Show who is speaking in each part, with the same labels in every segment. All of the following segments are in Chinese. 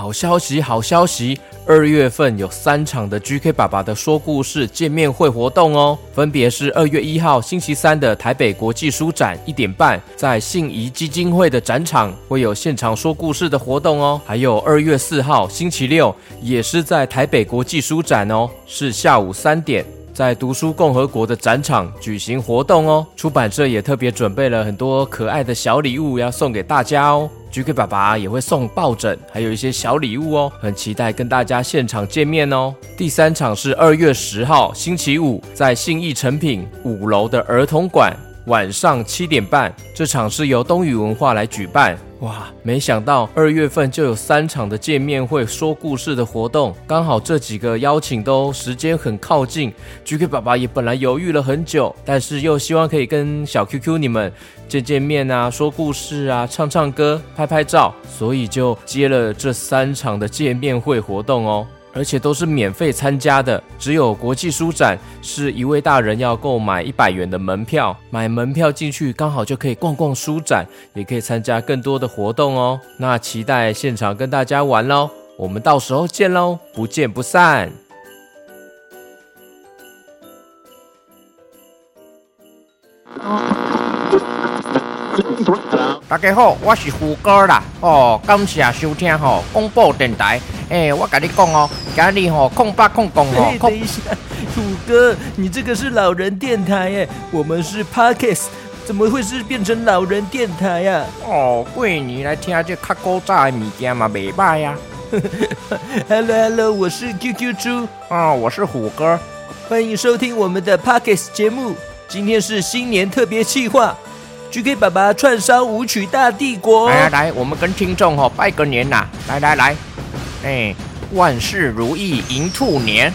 Speaker 1: 好消息，好消息！二月份有三场的 GK 爸爸的说故事见面会活动哦，分别是二月一号星期三的台北国际书展一点半，在信谊基金会的展场会有现场说故事的活动哦，还有二月四号星期六也是在台北国际书展哦，是下午三点。在读书共和国的展场举行活动哦，出版社也特别准备了很多可爱的小礼物要送给大家哦。GK 爸爸也会送抱枕，还有一些小礼物哦，很期待跟大家现场见面哦。第三场是二月十号星期五，在信义诚品五楼的儿童馆。晚上七点半，这场是由东雨文化来举办。哇，没想到二月份就有三场的见面会、说故事的活动，刚好这几个邀请都时间很靠近。GK 爸爸也本来犹豫了很久，但是又希望可以跟小 QQ 你们见见面啊，说故事啊，唱唱歌、拍拍照，所以就接了这三场的见面会活动哦。而且都是免费参加的，只有国际书展是一位大人要购买一百元的门票，买门票进去刚好就可以逛逛书展，也可以参加更多的活动哦。那期待现场跟大家玩喽，我们到时候见喽，不见不散。
Speaker 2: 大家好，我是胡歌啦，哦，感谢收听吼广播电台。哎，我跟你讲哦，今日吼控吧控讲哦。
Speaker 3: 等一下，虎哥，你这个是老人电台耶，我们是 Podcast，怎么会是变成老人电台呀？
Speaker 2: 哦，贵你来听这较古早的物件嘛，袂歹呀。
Speaker 3: Hello Hello，我是 QQ 猪，
Speaker 2: 啊、哦，我是虎哥，
Speaker 3: 欢迎收听我们的 Podcast 节目。今天是新年特别企划，GK 爸爸串烧舞曲大帝国。
Speaker 2: 来来来，我们跟听众吼拜个年呐，来来来。哎，万事如意迎兔年，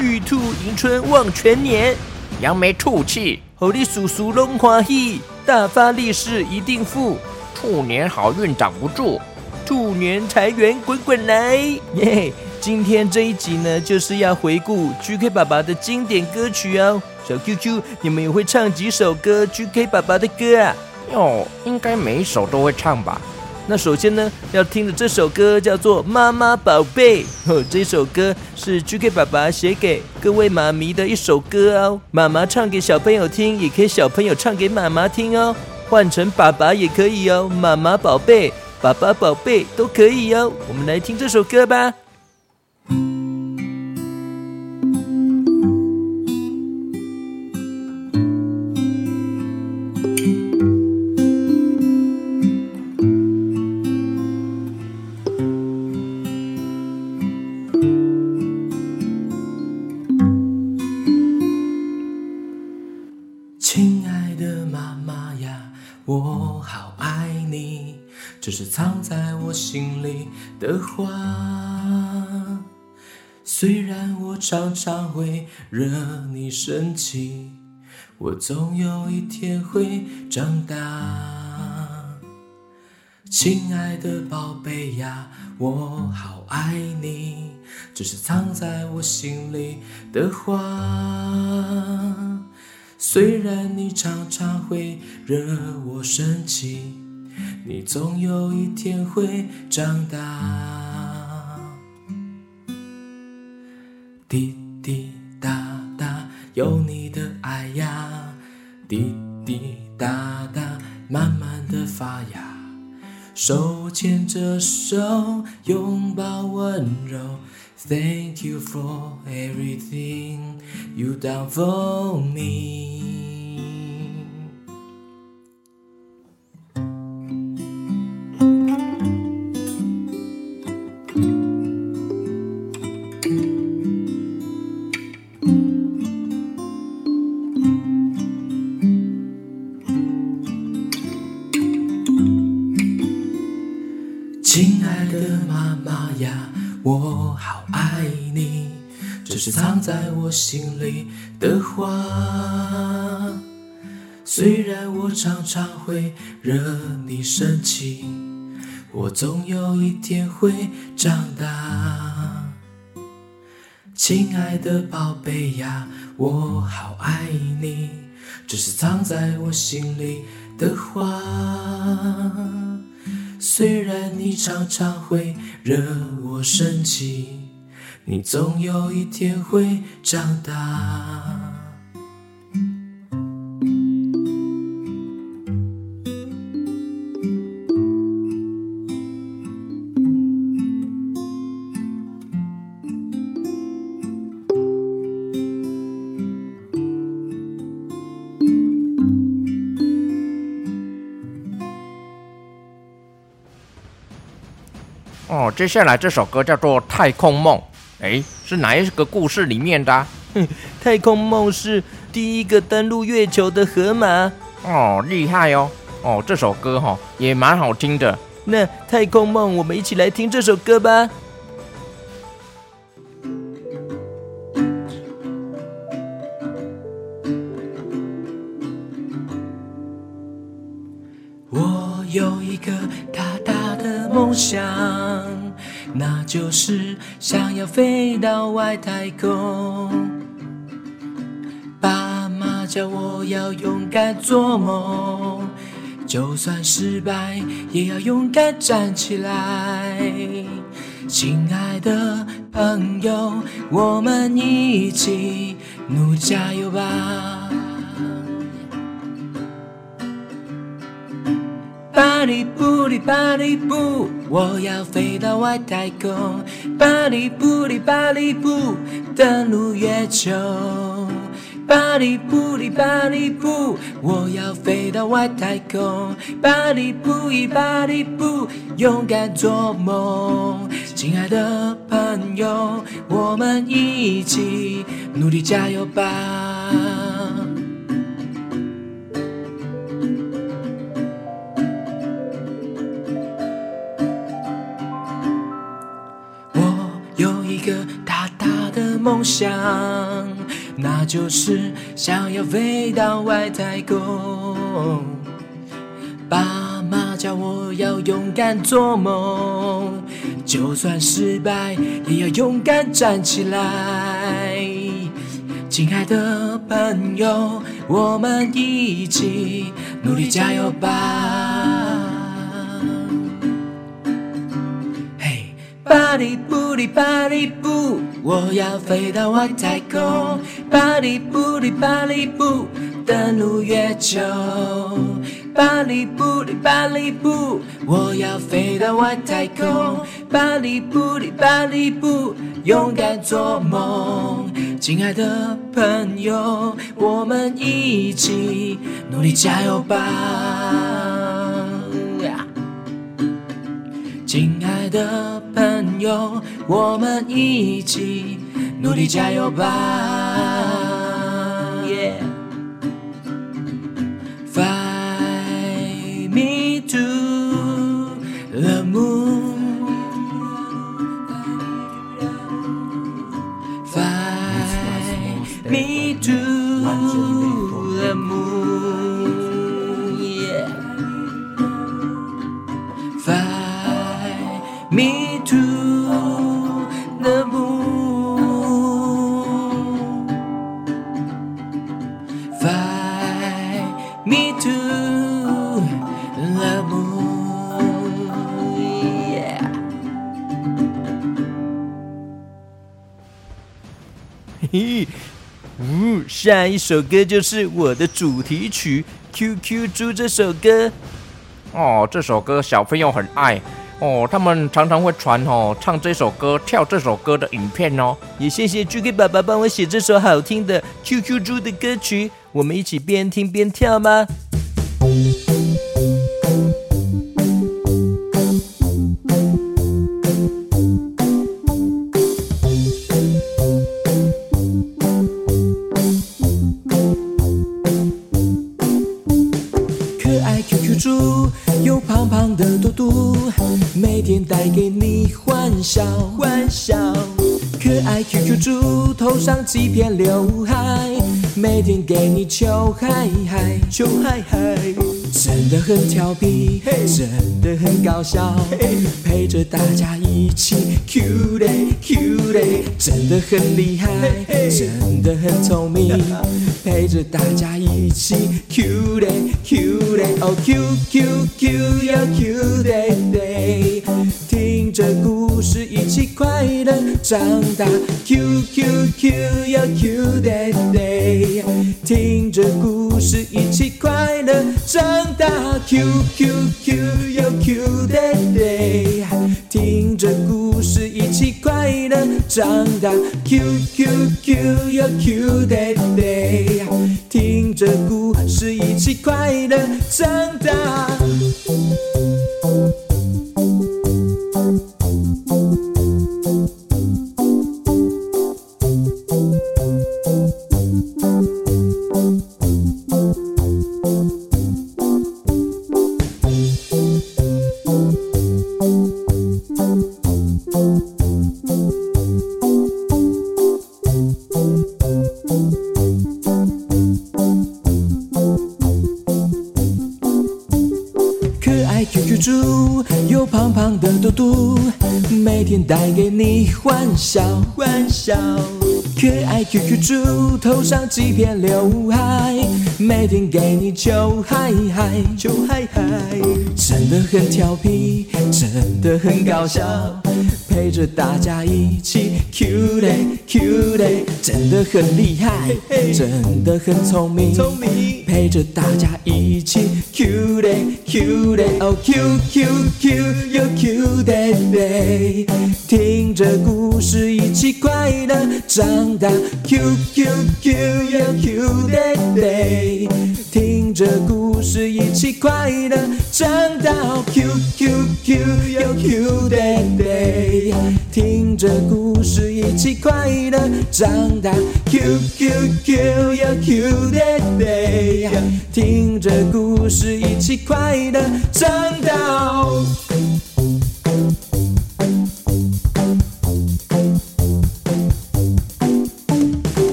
Speaker 3: 玉兔迎春望全年，
Speaker 2: 扬眉吐气，
Speaker 3: 猴里叔叔龙欢喜，大发利市一定富，
Speaker 2: 兔年好运挡不住，
Speaker 3: 兔年财源滚滚来。耶！今天这一集呢，就是要回顾 GK 爸爸的经典歌曲哦。小 QQ，你们也会唱几首歌 GK 爸爸的歌啊？
Speaker 2: 哟，应该每一首都会唱吧。
Speaker 3: 那首先呢，要听的这首歌叫做《妈妈宝贝》哦，这首歌是 GK 爸爸写给各位妈咪的一首歌哦。妈妈唱给小朋友听，也可以小朋友唱给妈妈听哦。换成爸爸也可以哦，妈妈宝贝、爸爸宝贝都可以哦。我们来听这首歌吧。亲爱的妈妈呀，我好爱你，这是藏在我心里的话，虽然我常常会惹你生气，我总有一天会长大。亲爱的宝贝呀，我好爱你，这是藏在我心里的话，虽然你常常会惹我生气。你总有一天会长大，滴滴答答有你的爱呀，滴滴答答慢慢的发芽，手牵着手拥抱温柔，Thank you for everything you done for me。是藏在我心里的话，虽然我常常会惹你生气，我总有一天会长大。亲爱的宝贝呀，我好爱你，这是藏在我心里的话。虽然你常常会惹我生气，你总有一天会长大。
Speaker 2: 哦，接下来这首歌叫做《太空梦》，诶，是哪一个故事里面的啊？
Speaker 1: 哼，太空梦是第一个登陆月球的河马。
Speaker 2: 哦，厉害哦！哦，这首歌哈、哦、也蛮好听的。
Speaker 1: 那太空梦，我们一起来听这首歌吧。
Speaker 3: 我有一个大大的梦想。那就是想要飞到外太空，爸妈叫我要勇敢做梦，就算失败也要勇敢站起来。亲爱的朋友，我们一起努加油吧！巴里布里巴里布，我要飞到外太空。巴里布里巴里布，登陆月球。巴里布里巴里布，我要飞到外太空。巴里布里巴里布，勇敢做梦。亲爱的朋友，我们一起努力加油吧！梦想，那就是想要飞到外太空。爸妈叫我要勇敢做梦，就算失败也要勇敢站起来。亲爱的朋友，我们一起努力加油吧！巴里布里巴里布。我要飞到外太空，巴里布里巴里布，登陆月球。巴里布里巴里布，我要飞到外太空，巴里布里巴里布，勇敢做梦。亲爱的朋友，我们一起努力加油吧！亲爱的朋友，我们一起努力加油吧。
Speaker 1: 嘿，呜，下一首歌就是我的主题曲《QQ 猪》这首歌。
Speaker 2: 哦，这首歌小朋友很爱哦，他们常常会传哦唱这首歌、跳这首歌的影片哦。
Speaker 1: 也谢谢 GK 爸爸帮我写这首好听的《QQ 猪》的歌曲，我们一起边听边跳吗？上几片刘海，每天给你求嗨嗨，求嗨嗨。真的很调皮，真的很搞笑，陪着大家一起 Q 嘞 Q 嘞，真的很厉害，真的很聪明，陪着大家一起 Q 嘞 Q 嘞，哦 Q Q Q 要 Q 嘞嘞。
Speaker 3: 起快乐长大。Q Q Q Q 要 Q day day，听着故事一起快乐长大。QQ 猪头上几片刘海，每天给你求嗨嗨，求嗨嗨。真的很调皮，真的很搞笑，陪着大家一起 Q 嘞 Q 嘞，真的很厉害，真的很聪明，聪明。陪着大家一起 Q 嘞 Q 嘞，哦 Q Q Q 又 Q 嘞嘞，听着故事一起快乐长大。Q Q Q 又 Q 嘞嘞，听着故事一起快乐长大。Q Q Q 又 Q 嘞嘞，听着故事一起快乐长大。Q Q Q 又 Q 嘞嘞。听着故事，一起快乐长大。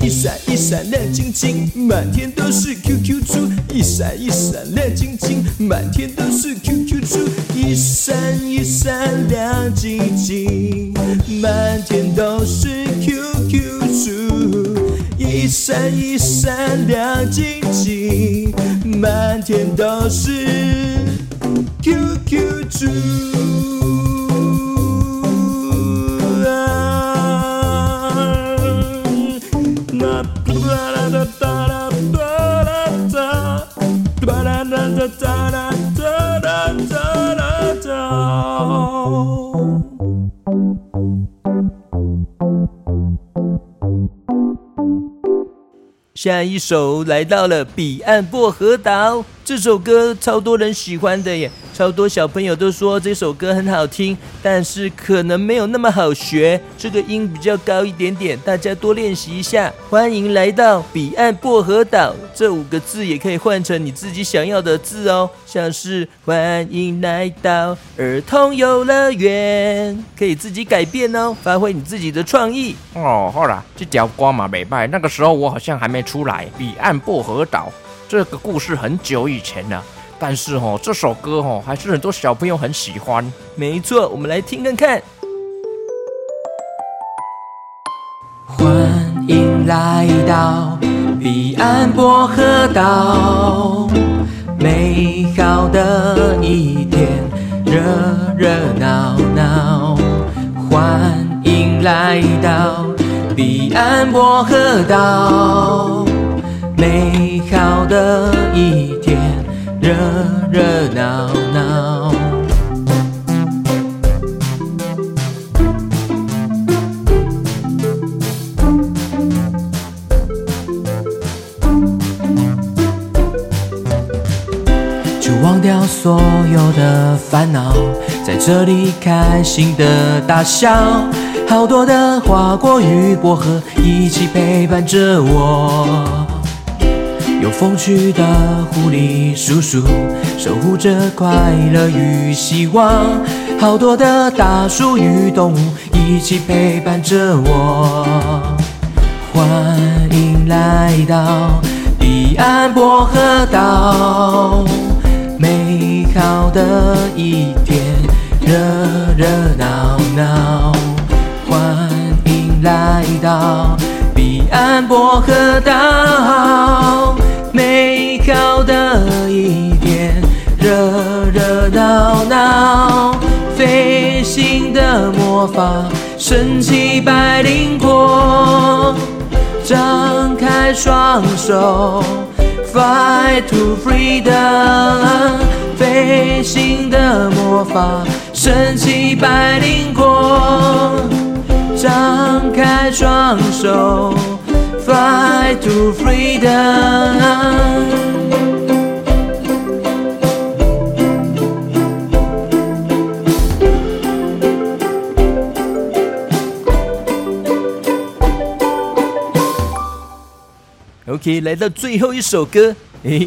Speaker 3: 一闪一闪亮晶晶，满天都是 QQ 猪。一闪一闪亮晶晶，满天都是 QQ 猪。一闪一闪亮晶晶，满天都是 QQ 猪。一闪一闪亮晶晶，满天都是 QQ 猪。下一首来到了彼岸薄荷岛，这首歌超多人喜欢的耶。超多小朋友都说这首歌很好听，但是可能没有那么好学，这个音比较高一点点，大家多练习一下。欢迎来到彼岸薄荷岛，这五个字也可以换成你自己想要的字哦，像是欢迎来到儿童游乐园，可以自己改变哦，发挥你自己的创意
Speaker 2: 哦。好啦，这条光嘛没败，那个时候我好像还没出来。彼岸薄荷岛这个故事很久以前了。但是哦，这首歌哦，还是很多小朋友很喜欢。
Speaker 3: 没错，我们来听看看。欢迎来到彼岸薄荷岛，美好的一天，热热闹闹。欢迎来到彼岸薄荷岛，美好的一天。热热闹闹，就忘掉所有的烦恼，在这里开心的大笑。好多的花果与薄荷一起陪伴着我。有风趣的狐狸叔叔守护着快乐与希望，好多的大树与动物一起陪伴着我。欢迎来到彼岸薄荷岛，美好的一天，热热闹闹。欢迎来到彼岸薄荷岛。高的一天，热热闹闹，飞行的魔法，神奇百灵果，张开双手，Fly to freedom，飞行的魔法，神奇百灵果，张开双手，Fly to freedom。
Speaker 1: OK，来到最后一首歌，诶，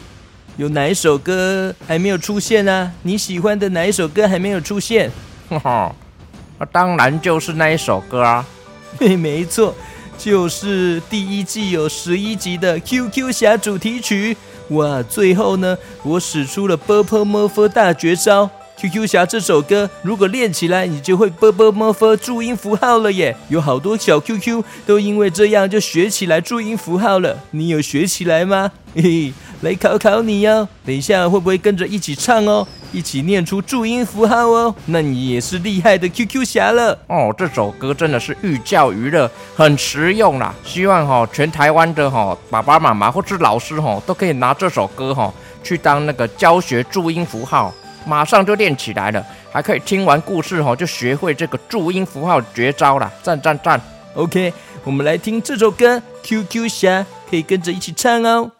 Speaker 1: 有哪一首歌还没有出现呢、啊？你喜欢的哪一首歌还没有出现？
Speaker 2: 哈 哈，那当然就是那一首歌啊，
Speaker 1: 嘿，没错，就是第一季有十一集的 QQ 侠主题曲。哇，最后呢，我使出了 Purple Morph 大绝招。QQ 侠这首歌，如果练起来，你就会啵啵么佛注音符号了耶！有好多小 QQ 都因为这样就学起来注音符号了。你有学起来吗？嘿嘿，来考考你哟！等一下会不会跟着一起唱哦？一起念出注音符号哦？那你也是厉害的 QQ 侠了
Speaker 2: 哦！这首歌真的是寓教于乐，很实用啦。希望哈全台湾的哈爸爸妈妈或是老师哈都可以拿这首歌哈去当那个教学注音符号。马上就练起来了，还可以听完故事哦，就学会这个注音符号绝招了，赞赞赞
Speaker 1: ！OK，我们来听这首歌《QQ 侠》，可以跟着一起唱哦。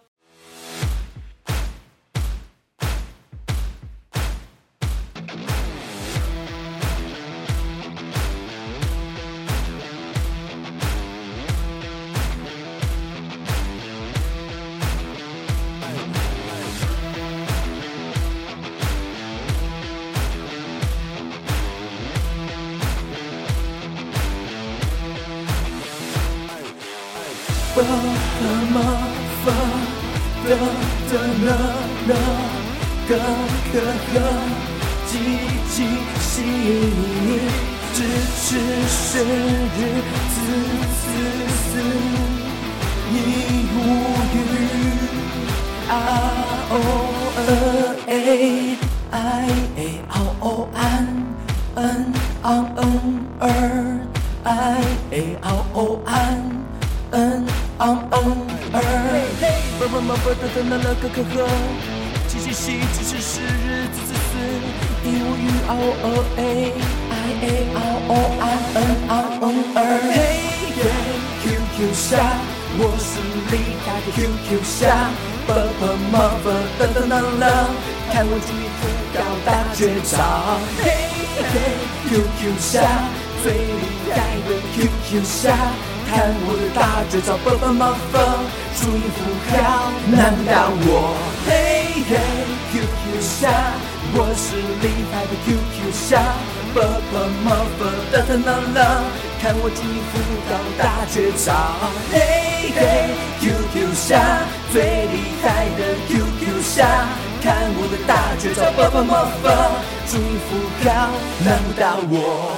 Speaker 3: 吧啦嘛发哒哒啦啦，嘎嘎嘎，叽叽西里，支持生日，滋滋滋，你无语，啊哦呃哎，个可可，七七七七七十日子子子，一无语啊哦哦哎，哎哎啊哦安嗯昂嗯儿，嘿嘿 QQ 侠，我是厉害的 QQ 侠，爸爸妈妈的的那那，看我注音符号大绝招，嘿嘿 QQ 侠，最厉害的 QQ 侠。看我的大绝招，爸爸妈妈注音符号难倒我。嘿嘿，QQ 侠，我是厉害的 QQ 侠，爸爸妈妈哒哒啦啦，看我注音符号大绝招。嘿嘿，QQ 侠，最厉害的 QQ 侠，看我的大绝招，爸爸妈妈注音符号难倒我。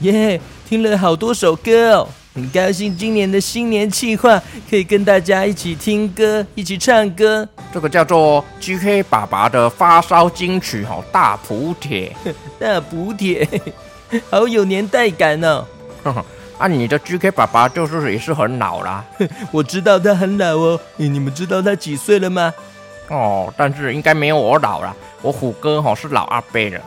Speaker 1: 耶，yeah, 听了好多首歌哦，很高兴今年的新年计划可以跟大家一起听歌，一起唱歌。
Speaker 2: 这个叫做 GK 爸爸的发烧金曲哦，大补铁，
Speaker 1: 大补铁，好有年代感哦。
Speaker 2: 呵呵，啊，你的 GK 爸爸就是也是很老啦。
Speaker 1: 我知道他很老哦，你们知道他几岁了吗？
Speaker 2: 哦，但是应该没有我老啦，我虎哥哈是老阿伯了。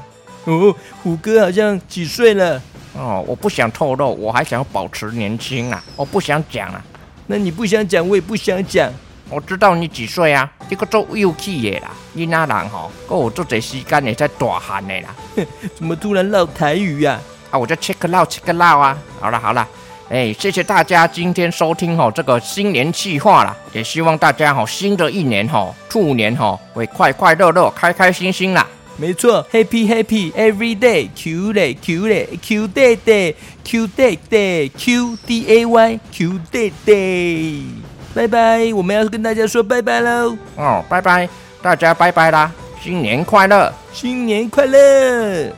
Speaker 1: 哦，虎哥好像几岁了？
Speaker 2: 哦，我不想透露，我还想要保持年轻啊！我不想讲啊，
Speaker 1: 那你不想讲，我也不想讲。
Speaker 2: 我知道你几岁啊？这个做幼气的啦，你那人吼，跟我做这时间也在大汉的啦。
Speaker 1: 怎么突然唠台语啊？
Speaker 2: 啊，我就 check 个唠 check 啊！好了好了，哎，谢谢大家今天收听吼这个新年企划啦，也希望大家吼新的一年吼兔年吼会快快乐乐、开开心心啦。
Speaker 1: 没错，Happy Happy Every Day，Q day Q day，Q day day，Q day day，Q D A Y，Q day day，拜拜，我们要跟大家说拜拜喽。
Speaker 2: 哦，拜拜，大家拜拜啦，新年快乐，
Speaker 1: 新年快乐。